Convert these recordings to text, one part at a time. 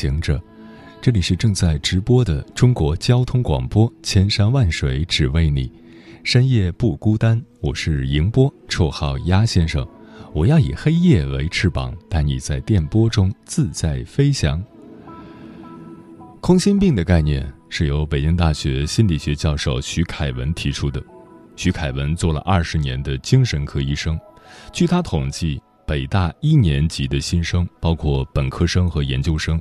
行者，这里是正在直播的中国交通广播，千山万水只为你，深夜不孤单。我是迎波，绰号鸭先生。我要以黑夜为翅膀，带你在电波中自在飞翔。空心病的概念是由北京大学心理学教授徐凯文提出的。徐凯文做了二十年的精神科医生，据他统计。北大一年级的新生，包括本科生和研究生，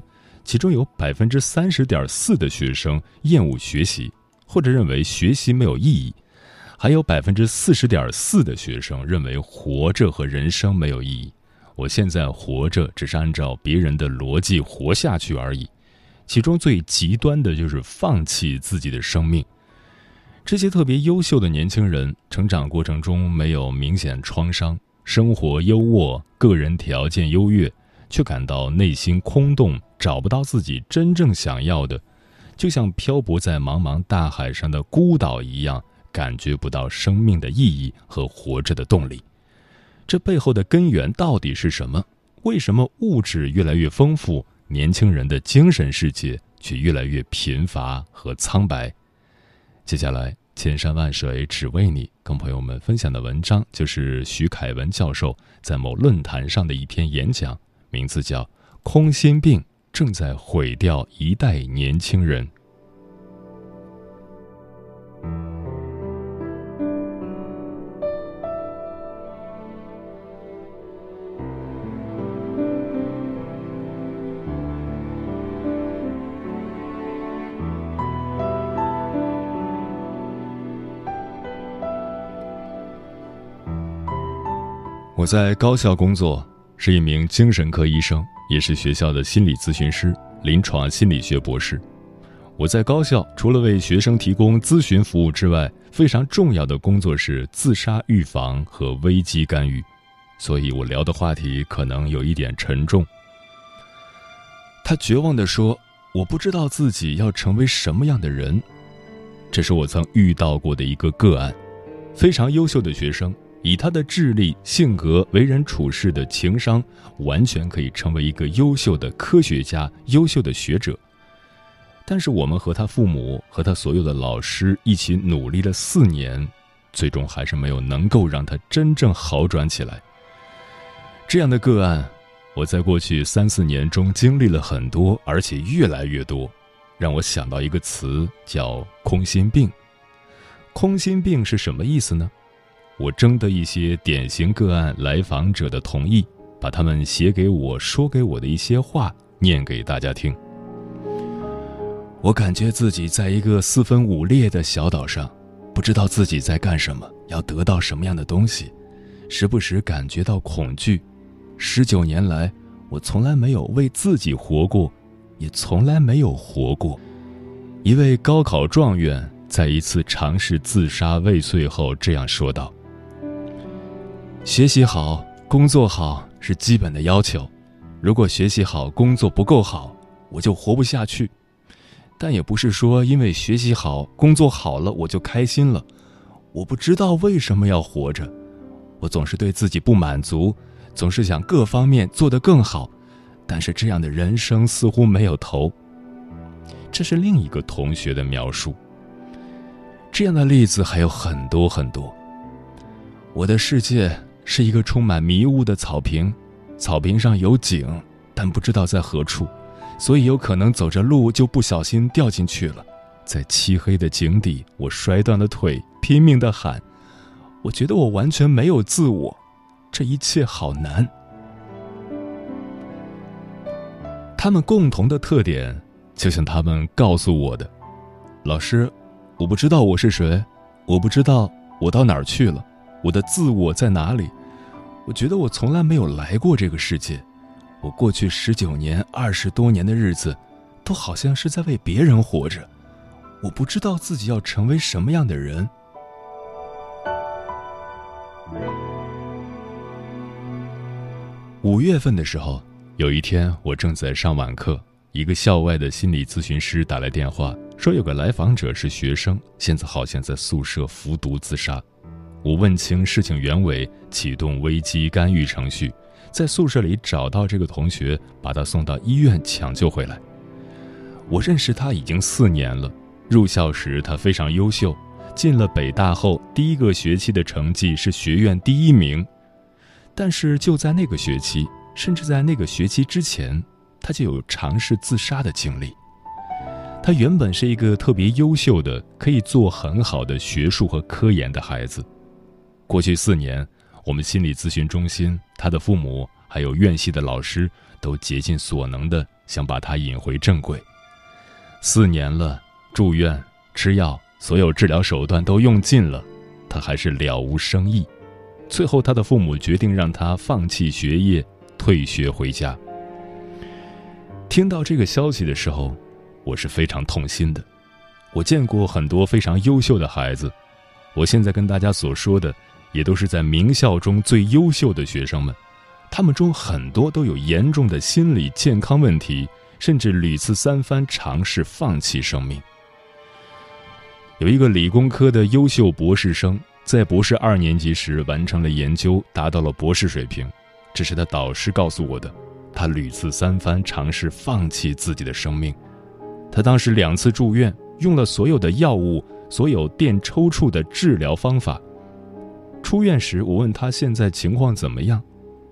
其中有百分之三十点四的学生厌恶学习，或者认为学习没有意义；还有百分之四十点四的学生认为活着和人生没有意义。我现在活着只是按照别人的逻辑活下去而已。其中最极端的就是放弃自己的生命。这些特别优秀的年轻人，成长过程中没有明显创伤。生活优渥，个人条件优越，却感到内心空洞，找不到自己真正想要的，就像漂泊在茫茫大海上的孤岛一样，感觉不到生命的意义和活着的动力。这背后的根源到底是什么？为什么物质越来越丰富，年轻人的精神世界却越来越贫乏和苍白？接下来。千山万水只为你，跟朋友们分享的文章就是徐凯文教授在某论坛上的一篇演讲，名字叫《空心病正在毁掉一代年轻人》。我在高校工作，是一名精神科医生，也是学校的心理咨询师、临床心理学博士。我在高校除了为学生提供咨询服务之外，非常重要的工作是自杀预防和危机干预，所以我聊的话题可能有一点沉重。他绝望地说：“我不知道自己要成为什么样的人。”这是我曾遇到过的一个个案，非常优秀的学生。以他的智力、性格、为人处事的情商，完全可以成为一个优秀的科学家、优秀的学者。但是，我们和他父母、和他所有的老师一起努力了四年，最终还是没有能够让他真正好转起来。这样的个案，我在过去三四年中经历了很多，而且越来越多，让我想到一个词，叫“空心病”。空心病是什么意思呢？我征得一些典型个案来访者的同意，把他们写给我说给我的一些话念给大家听。我感觉自己在一个四分五裂的小岛上，不知道自己在干什么，要得到什么样的东西，时不时感觉到恐惧。十九年来，我从来没有为自己活过，也从来没有活过。一位高考状元在一次尝试自杀未遂后这样说道。学习好，工作好是基本的要求。如果学习好，工作不够好，我就活不下去。但也不是说因为学习好，工作好了我就开心了。我不知道为什么要活着，我总是对自己不满足，总是想各方面做得更好。但是这样的人生似乎没有头。这是另一个同学的描述。这样的例子还有很多很多。我的世界。是一个充满迷雾的草坪，草坪上有井，但不知道在何处，所以有可能走着路就不小心掉进去了。在漆黑的井底，我摔断了腿，拼命的喊。我觉得我完全没有自我，这一切好难。他们共同的特点，就像他们告诉我的：老师，我不知道我是谁，我不知道我到哪儿去了，我的自我在哪里。我觉得我从来没有来过这个世界，我过去十九年、二十多年的日子，都好像是在为别人活着。我不知道自己要成为什么样的人。五月份的时候，有一天我正在上晚课，一个校外的心理咨询师打来电话，说有个来访者是学生，现在好像在宿舍服毒自杀。我问清事情原委，启动危机干预程序，在宿舍里找到这个同学，把他送到医院抢救回来。我认识他已经四年了，入校时他非常优秀，进了北大后第一个学期的成绩是学院第一名。但是就在那个学期，甚至在那个学期之前，他就有尝试自杀的经历。他原本是一个特别优秀的，可以做很好的学术和科研的孩子。过去四年，我们心理咨询中心、他的父母还有院系的老师都竭尽所能的想把他引回正轨。四年了，住院、吃药，所有治疗手段都用尽了，他还是了无生意。最后，他的父母决定让他放弃学业，退学回家。听到这个消息的时候，我是非常痛心的。我见过很多非常优秀的孩子，我现在跟大家所说的，也都是在名校中最优秀的学生们。他们中很多都有严重的心理健康问题，甚至屡次三番尝试放弃生命。有一个理工科的优秀博士生。在博士二年级时完成了研究，达到了博士水平，这是他导师告诉我的。他屡次三番尝试放弃自己的生命，他当时两次住院，用了所有的药物，所有电抽搐的治疗方法。出院时，我问他现在情况怎么样，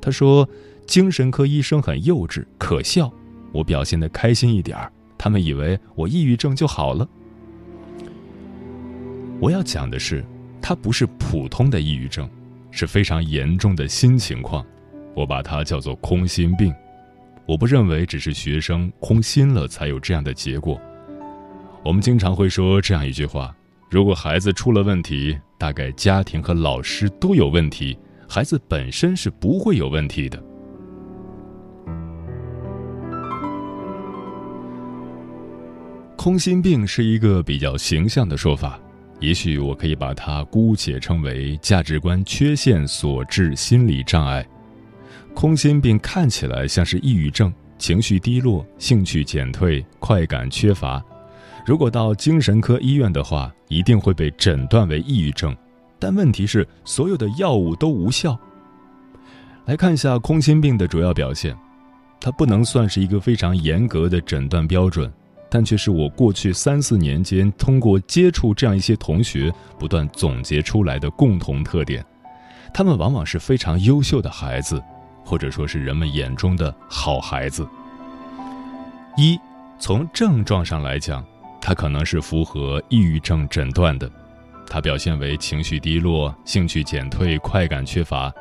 他说精神科医生很幼稚可笑，我表现的开心一点儿，他们以为我抑郁症就好了。我要讲的是。他不是普通的抑郁症，是非常严重的新情况，我把它叫做空心病。我不认为只是学生空心了才有这样的结果。我们经常会说这样一句话：如果孩子出了问题，大概家庭和老师都有问题，孩子本身是不会有问题的。空心病是一个比较形象的说法。也许我可以把它姑且称为价值观缺陷所致心理障碍。空心病看起来像是抑郁症，情绪低落、兴趣减退、快感缺乏。如果到精神科医院的话，一定会被诊断为抑郁症。但问题是，所有的药物都无效。来看一下空心病的主要表现，它不能算是一个非常严格的诊断标准。但却是我过去三四年间通过接触这样一些同学不断总结出来的共同特点。他们往往是非常优秀的孩子，或者说是人们眼中的好孩子。一，从症状上来讲，他可能是符合抑郁症诊断的。他表现为情绪低落、兴趣减退、快感缺乏。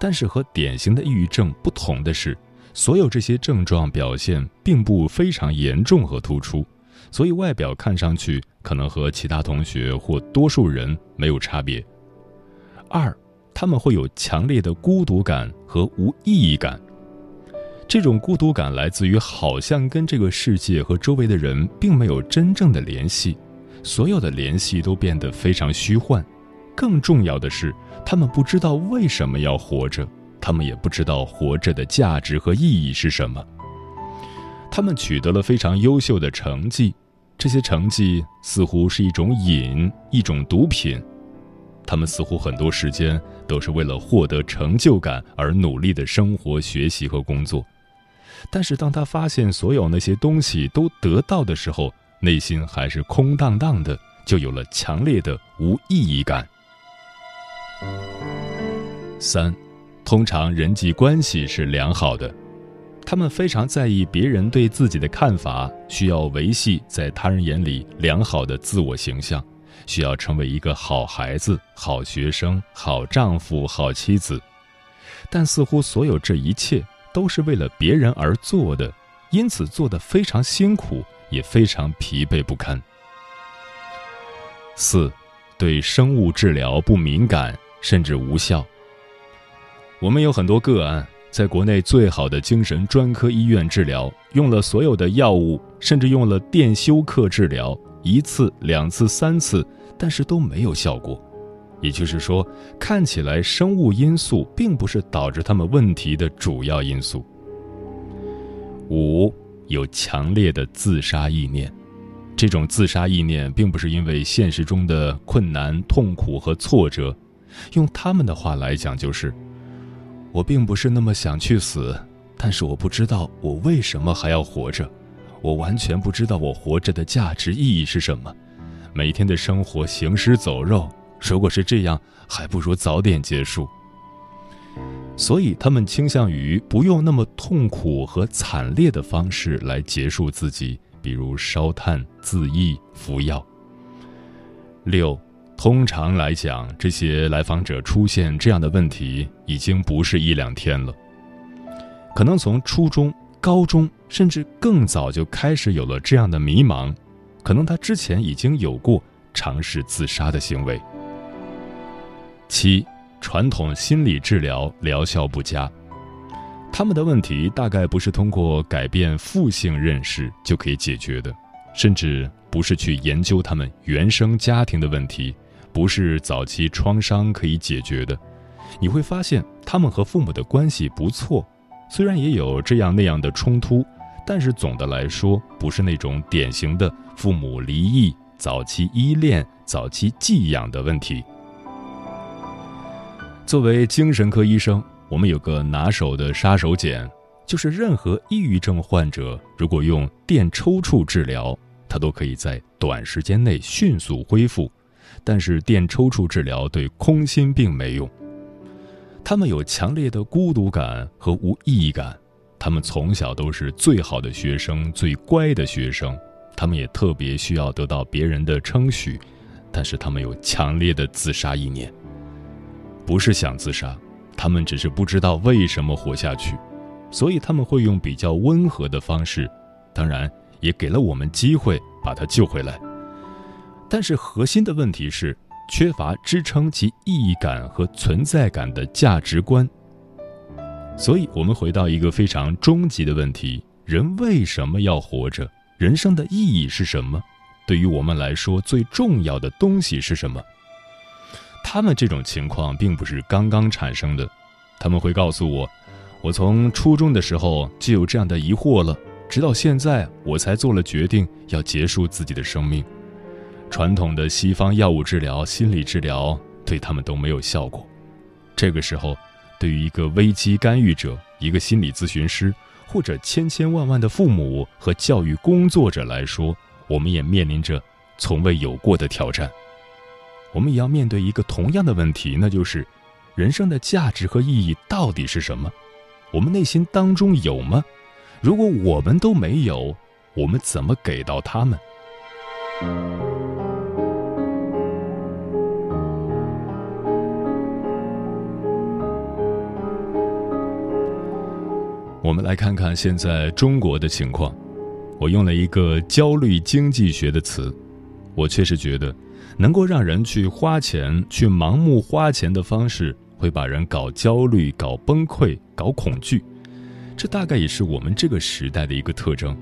但是和典型的抑郁症不同的是。所有这些症状表现并不非常严重和突出，所以外表看上去可能和其他同学或多数人没有差别。二，他们会有强烈的孤独感和无意义感。这种孤独感来自于好像跟这个世界和周围的人并没有真正的联系，所有的联系都变得非常虚幻。更重要的是，他们不知道为什么要活着。他们也不知道活着的价值和意义是什么。他们取得了非常优秀的成绩，这些成绩似乎是一种瘾，一种毒品。他们似乎很多时间都是为了获得成就感而努力的生活、学习和工作。但是，当他发现所有那些东西都得到的时候，内心还是空荡荡的，就有了强烈的无意义感。三。通常人际关系是良好的，他们非常在意别人对自己的看法，需要维系在他人眼里良好的自我形象，需要成为一个好孩子、好学生、好丈夫、好妻子。但似乎所有这一切都是为了别人而做的，因此做得非常辛苦，也非常疲惫不堪。四，对生物治疗不敏感，甚至无效。我们有很多个案，在国内最好的精神专科医院治疗，用了所有的药物，甚至用了电休克治疗一次、两次、三次，但是都没有效果。也就是说，看起来生物因素并不是导致他们问题的主要因素。五有强烈的自杀意念，这种自杀意念并不是因为现实中的困难、痛苦和挫折，用他们的话来讲就是。我并不是那么想去死，但是我不知道我为什么还要活着，我完全不知道我活着的价值意义是什么。每天的生活行尸走肉，如果是这样，还不如早点结束。所以他们倾向于不用那么痛苦和惨烈的方式来结束自己，比如烧炭、自缢、服药。六。通常来讲，这些来访者出现这样的问题已经不是一两天了，可能从初中、高中甚至更早就开始有了这样的迷茫，可能他之前已经有过尝试自杀的行为。七，传统心理治疗疗效不佳，他们的问题大概不是通过改变负性认识就可以解决的，甚至不是去研究他们原生家庭的问题。不是早期创伤可以解决的，你会发现他们和父母的关系不错，虽然也有这样那样的冲突，但是总的来说不是那种典型的父母离异、早期依恋、早期寄养的问题。作为精神科医生，我们有个拿手的杀手锏，就是任何抑郁症患者如果用电抽搐治疗，他都可以在短时间内迅速恢复。但是电抽搐治疗对空心病没用。他们有强烈的孤独感和无意义感，他们从小都是最好的学生、最乖的学生，他们也特别需要得到别人的称许，但是他们有强烈的自杀意念。不是想自杀，他们只是不知道为什么活下去，所以他们会用比较温和的方式，当然也给了我们机会把他救回来。但是核心的问题是缺乏支撑其意义感和存在感的价值观。所以，我们回到一个非常终极的问题：人为什么要活着？人生的意义是什么？对于我们来说，最重要的东西是什么？他们这种情况并不是刚刚产生的，他们会告诉我：我从初中的时候就有这样的疑惑了，直到现在我才做了决定要结束自己的生命。传统的西方药物治疗、心理治疗对他们都没有效果。这个时候，对于一个危机干预者、一个心理咨询师，或者千千万万的父母和教育工作者来说，我们也面临着从未有过的挑战。我们也要面对一个同样的问题，那就是：人生的价值和意义到底是什么？我们内心当中有吗？如果我们都没有，我们怎么给到他们？我们来看看现在中国的情况。我用了一个“焦虑经济学”的词。我确实觉得，能够让人去花钱、去盲目花钱的方式，会把人搞焦虑、搞崩溃、搞恐惧。这大概也是我们这个时代的一个特征。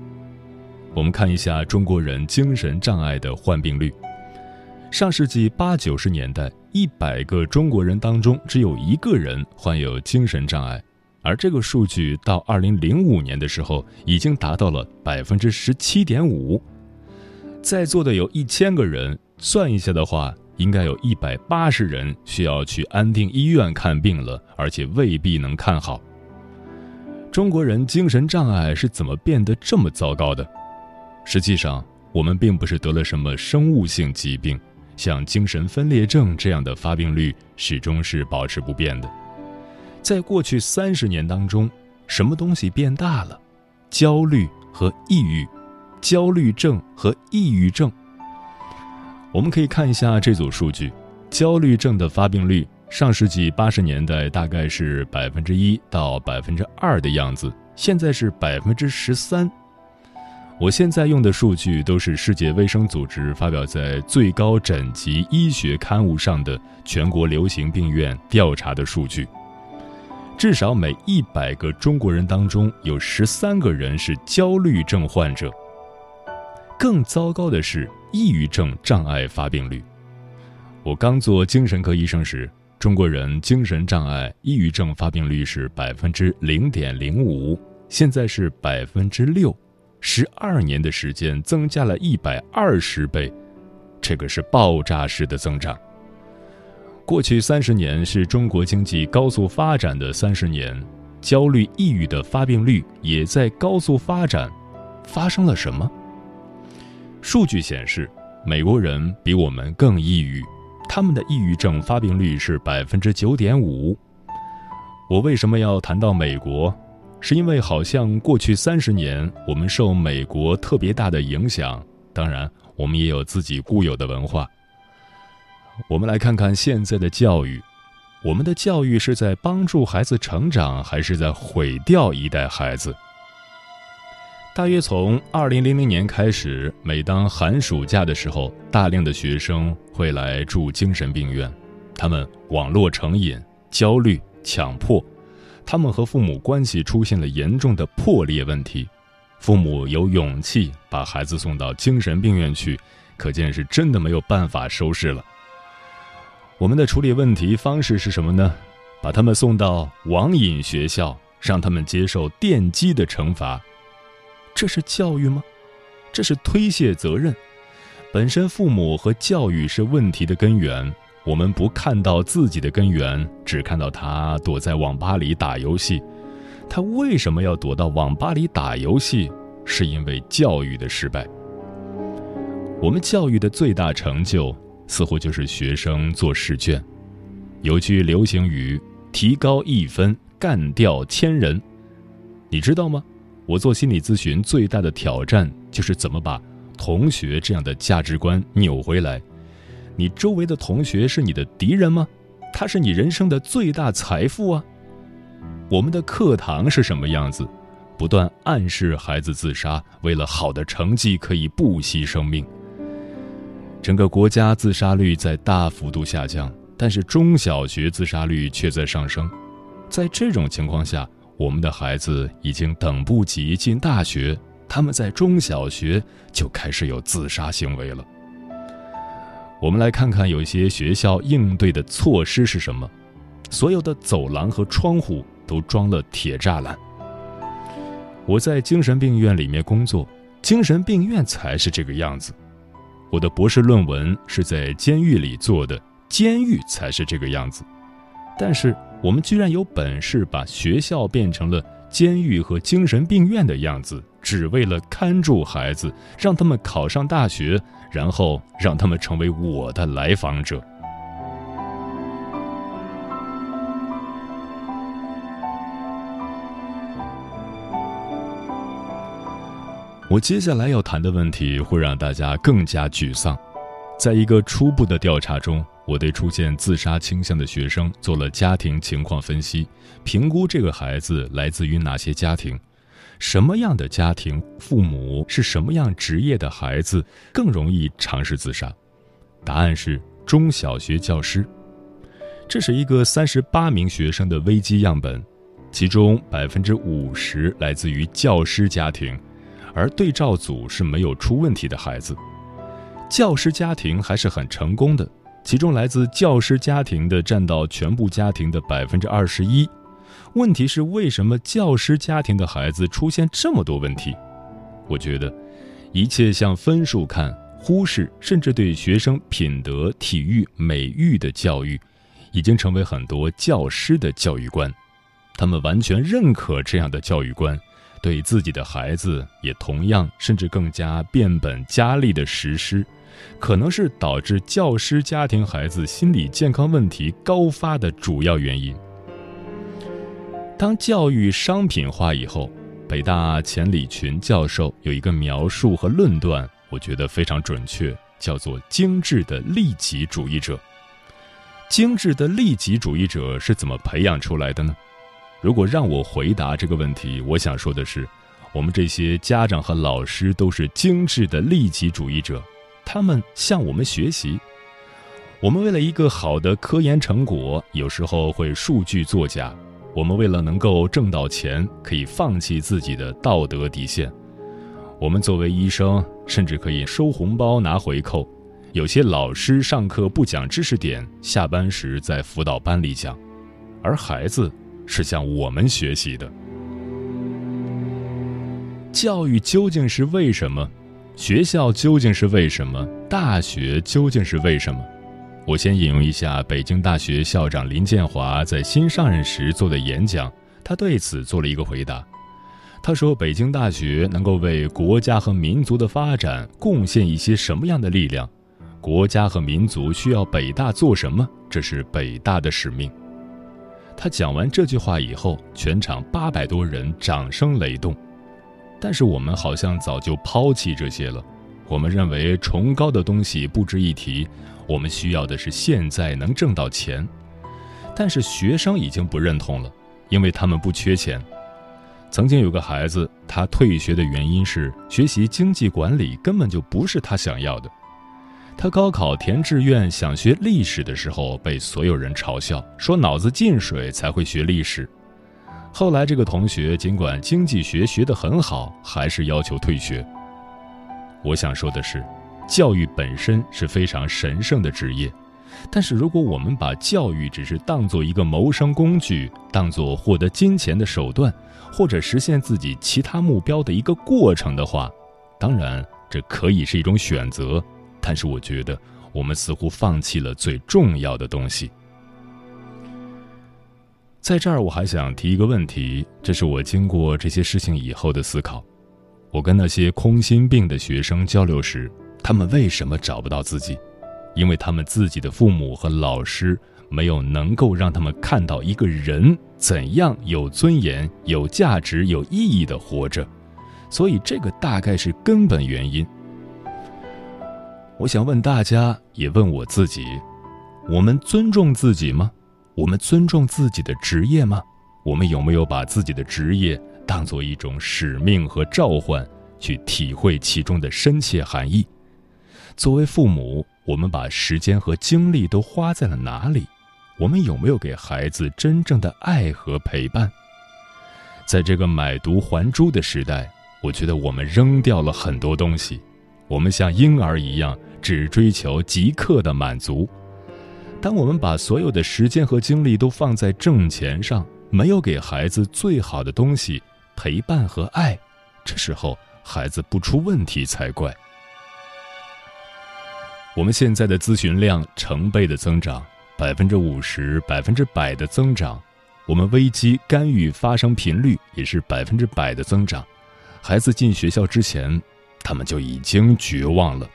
我们看一下中国人精神障碍的患病率。上世纪八九十年代，一百个中国人当中只有一个人患有精神障碍。而这个数据到二零零五年的时候，已经达到了百分之十七点五。在座的有一千个人，算一下的话，应该有一百八十人需要去安定医院看病了，而且未必能看好。中国人精神障碍是怎么变得这么糟糕的？实际上，我们并不是得了什么生物性疾病，像精神分裂症这样的发病率始终是保持不变的。在过去三十年当中，什么东西变大了？焦虑和抑郁，焦虑症和抑郁症。我们可以看一下这组数据：焦虑症的发病率，上世纪八十年代大概是百分之一到百分之二的样子，现在是百分之十三。我现在用的数据都是世界卫生组织发表在最高诊级医学刊物上的全国流行病院调查的数据。至少每一百个中国人当中有十三个人是焦虑症患者。更糟糕的是，抑郁症障碍发病率。我刚做精神科医生时，中国人精神障碍、抑郁症发病率是百分之零点零五，现在是百分之六，十二年的时间增加了一百二十倍，这个是爆炸式的增长。过去三十年是中国经济高速发展的三十年，焦虑、抑郁的发病率也在高速发展。发生了什么？数据显示，美国人比我们更抑郁，他们的抑郁症发病率是百分之九点五。我为什么要谈到美国？是因为好像过去三十年我们受美国特别大的影响，当然我们也有自己固有的文化。我们来看看现在的教育，我们的教育是在帮助孩子成长，还是在毁掉一代孩子？大约从二零零零年开始，每当寒暑假的时候，大量的学生会来住精神病院。他们网络成瘾、焦虑、强迫，他们和父母关系出现了严重的破裂问题。父母有勇气把孩子送到精神病院去，可见是真的没有办法收拾了。我们的处理问题方式是什么呢？把他们送到网瘾学校，让他们接受电击的惩罚。这是教育吗？这是推卸责任。本身父母和教育是问题的根源，我们不看到自己的根源，只看到他躲在网吧里打游戏。他为什么要躲到网吧里打游戏？是因为教育的失败。我们教育的最大成就，似乎就是学生做试卷。有句流行语：“提高一分，干掉千人。”你知道吗？我做心理咨询最大的挑战就是怎么把同学这样的价值观扭回来。你周围的同学是你的敌人吗？他是你人生的最大财富啊！我们的课堂是什么样子？不断暗示孩子自杀，为了好的成绩可以不惜生命。整个国家自杀率在大幅度下降，但是中小学自杀率却在上升。在这种情况下，我们的孩子已经等不及进大学，他们在中小学就开始有自杀行为了。我们来看看有些学校应对的措施是什么：所有的走廊和窗户都装了铁栅栏。我在精神病院里面工作，精神病院才是这个样子。我的博士论文是在监狱里做的，监狱才是这个样子。但是。我们居然有本事把学校变成了监狱和精神病院的样子，只为了看住孩子，让他们考上大学，然后让他们成为我的来访者。我接下来要谈的问题会让大家更加沮丧。在一个初步的调查中。我对出现自杀倾向的学生做了家庭情况分析，评估这个孩子来自于哪些家庭，什么样的家庭父母是什么样职业的孩子更容易尝试自杀。答案是中小学教师。这是一个三十八名学生的危机样本，其中百分之五十来自于教师家庭，而对照组是没有出问题的孩子，教师家庭还是很成功的。其中来自教师家庭的占到全部家庭的百分之二十一。问题是为什么教师家庭的孩子出现这么多问题？我觉得，一切向分数看，忽视甚至对学生品德、体育、美育的教育，已经成为很多教师的教育观。他们完全认可这样的教育观，对自己的孩子也同样甚至更加变本加厉的实施。可能是导致教师家庭孩子心理健康问题高发的主要原因。当教育商品化以后，北大钱理群教授有一个描述和论断，我觉得非常准确，叫做“精致的利己主义者”。精致的利己主义者是怎么培养出来的呢？如果让我回答这个问题，我想说的是，我们这些家长和老师都是精致的利己主义者。他们向我们学习。我们为了一个好的科研成果，有时候会数据作假。我们为了能够挣到钱，可以放弃自己的道德底线。我们作为医生，甚至可以收红包拿回扣。有些老师上课不讲知识点，下班时在辅导班里讲，而孩子是向我们学习的。教育究竟是为什么？学校究竟是为什么？大学究竟是为什么？我先引用一下北京大学校长林建华在新上任时做的演讲，他对此做了一个回答。他说：“北京大学能够为国家和民族的发展贡献一些什么样的力量？国家和民族需要北大做什么？这是北大的使命。”他讲完这句话以后，全场八百多人掌声雷动。但是我们好像早就抛弃这些了。我们认为崇高的东西不值一提。我们需要的是现在能挣到钱，但是学生已经不认同了，因为他们不缺钱。曾经有个孩子，他退学的原因是学习经济管理根本就不是他想要的。他高考填志愿想学历史的时候，被所有人嘲笑，说脑子进水才会学历史。后来这个同学尽管经济学学得很好，还是要求退学。我想说的是。教育本身是非常神圣的职业，但是如果我们把教育只是当做一个谋生工具，当做获得金钱的手段，或者实现自己其他目标的一个过程的话，当然这可以是一种选择，但是我觉得我们似乎放弃了最重要的东西。在这儿，我还想提一个问题，这是我经过这些事情以后的思考。我跟那些空心病的学生交流时。他们为什么找不到自己？因为他们自己的父母和老师没有能够让他们看到一个人怎样有尊严、有价值、有意义的活着，所以这个大概是根本原因。我想问大家，也问我自己：我们尊重自己吗？我们尊重自己的职业吗？我们有没有把自己的职业当做一种使命和召唤，去体会其中的深切含义？作为父母，我们把时间和精力都花在了哪里？我们有没有给孩子真正的爱和陪伴？在这个买椟还珠的时代，我觉得我们扔掉了很多东西。我们像婴儿一样，只追求即刻的满足。当我们把所有的时间和精力都放在挣钱上，没有给孩子最好的东西——陪伴和爱，这时候孩子不出问题才怪。我们现在的咨询量成倍的增长，百分之五十、百分之百的增长。我们危机干预发生频率也是百分之百的增长。孩子进学校之前，他们就已经绝望了。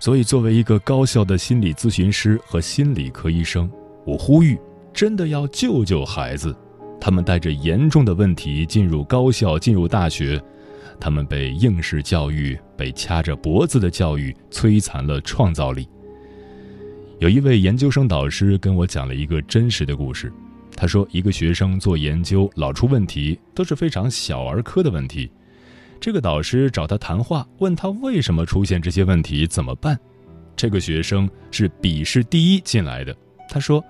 所以，作为一个高校的心理咨询师和心理科医生，我呼吁，真的要救救孩子。他们带着严重的问题进入高校，进入大学。他们被应试教育、被掐着脖子的教育摧残了创造力。有一位研究生导师跟我讲了一个真实的故事。他说，一个学生做研究老出问题，都是非常小儿科的问题。这个导师找他谈话，问他为什么出现这些问题，怎么办？这个学生是笔试第一进来的。他说：“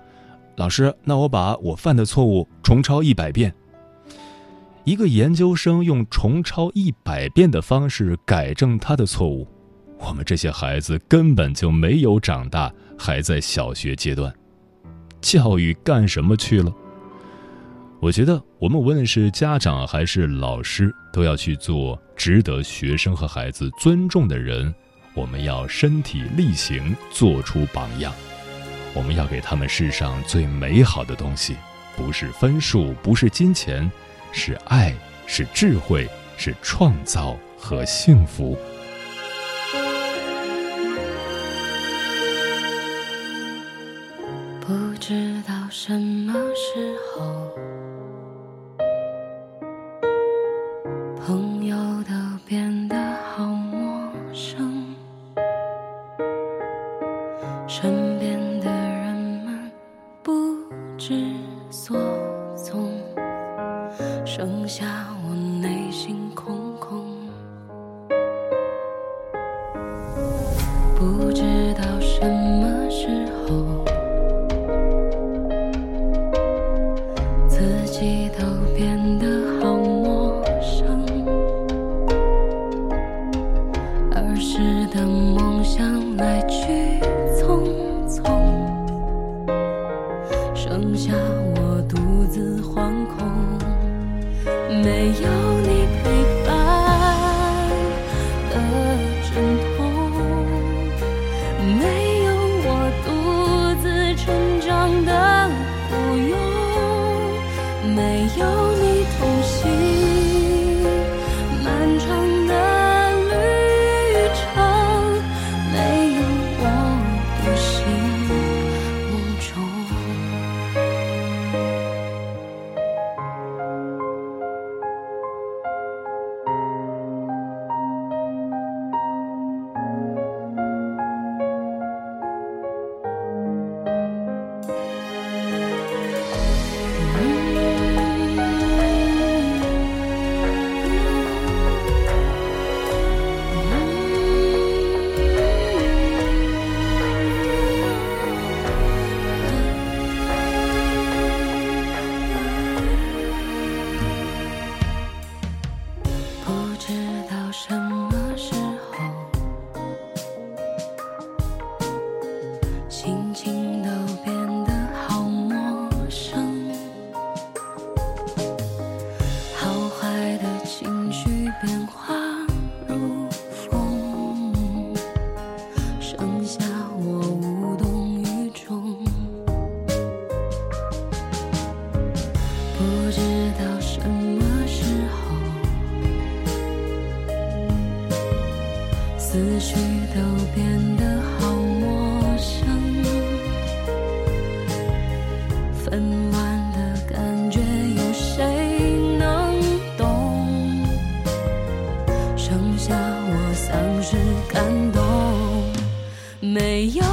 老师，那我把我犯的错误重抄一百遍。”一个研究生用重抄一百遍的方式改正他的错误，我们这些孩子根本就没有长大，还在小学阶段。教育干什么去了？我觉得我们无论是家长还是老师，都要去做值得学生和孩子尊重的人。我们要身体力行，做出榜样。我们要给他们世上最美好的东西，不是分数，不是金钱。是爱，是智慧，是创造和幸福。不知道什么时候，感动。没有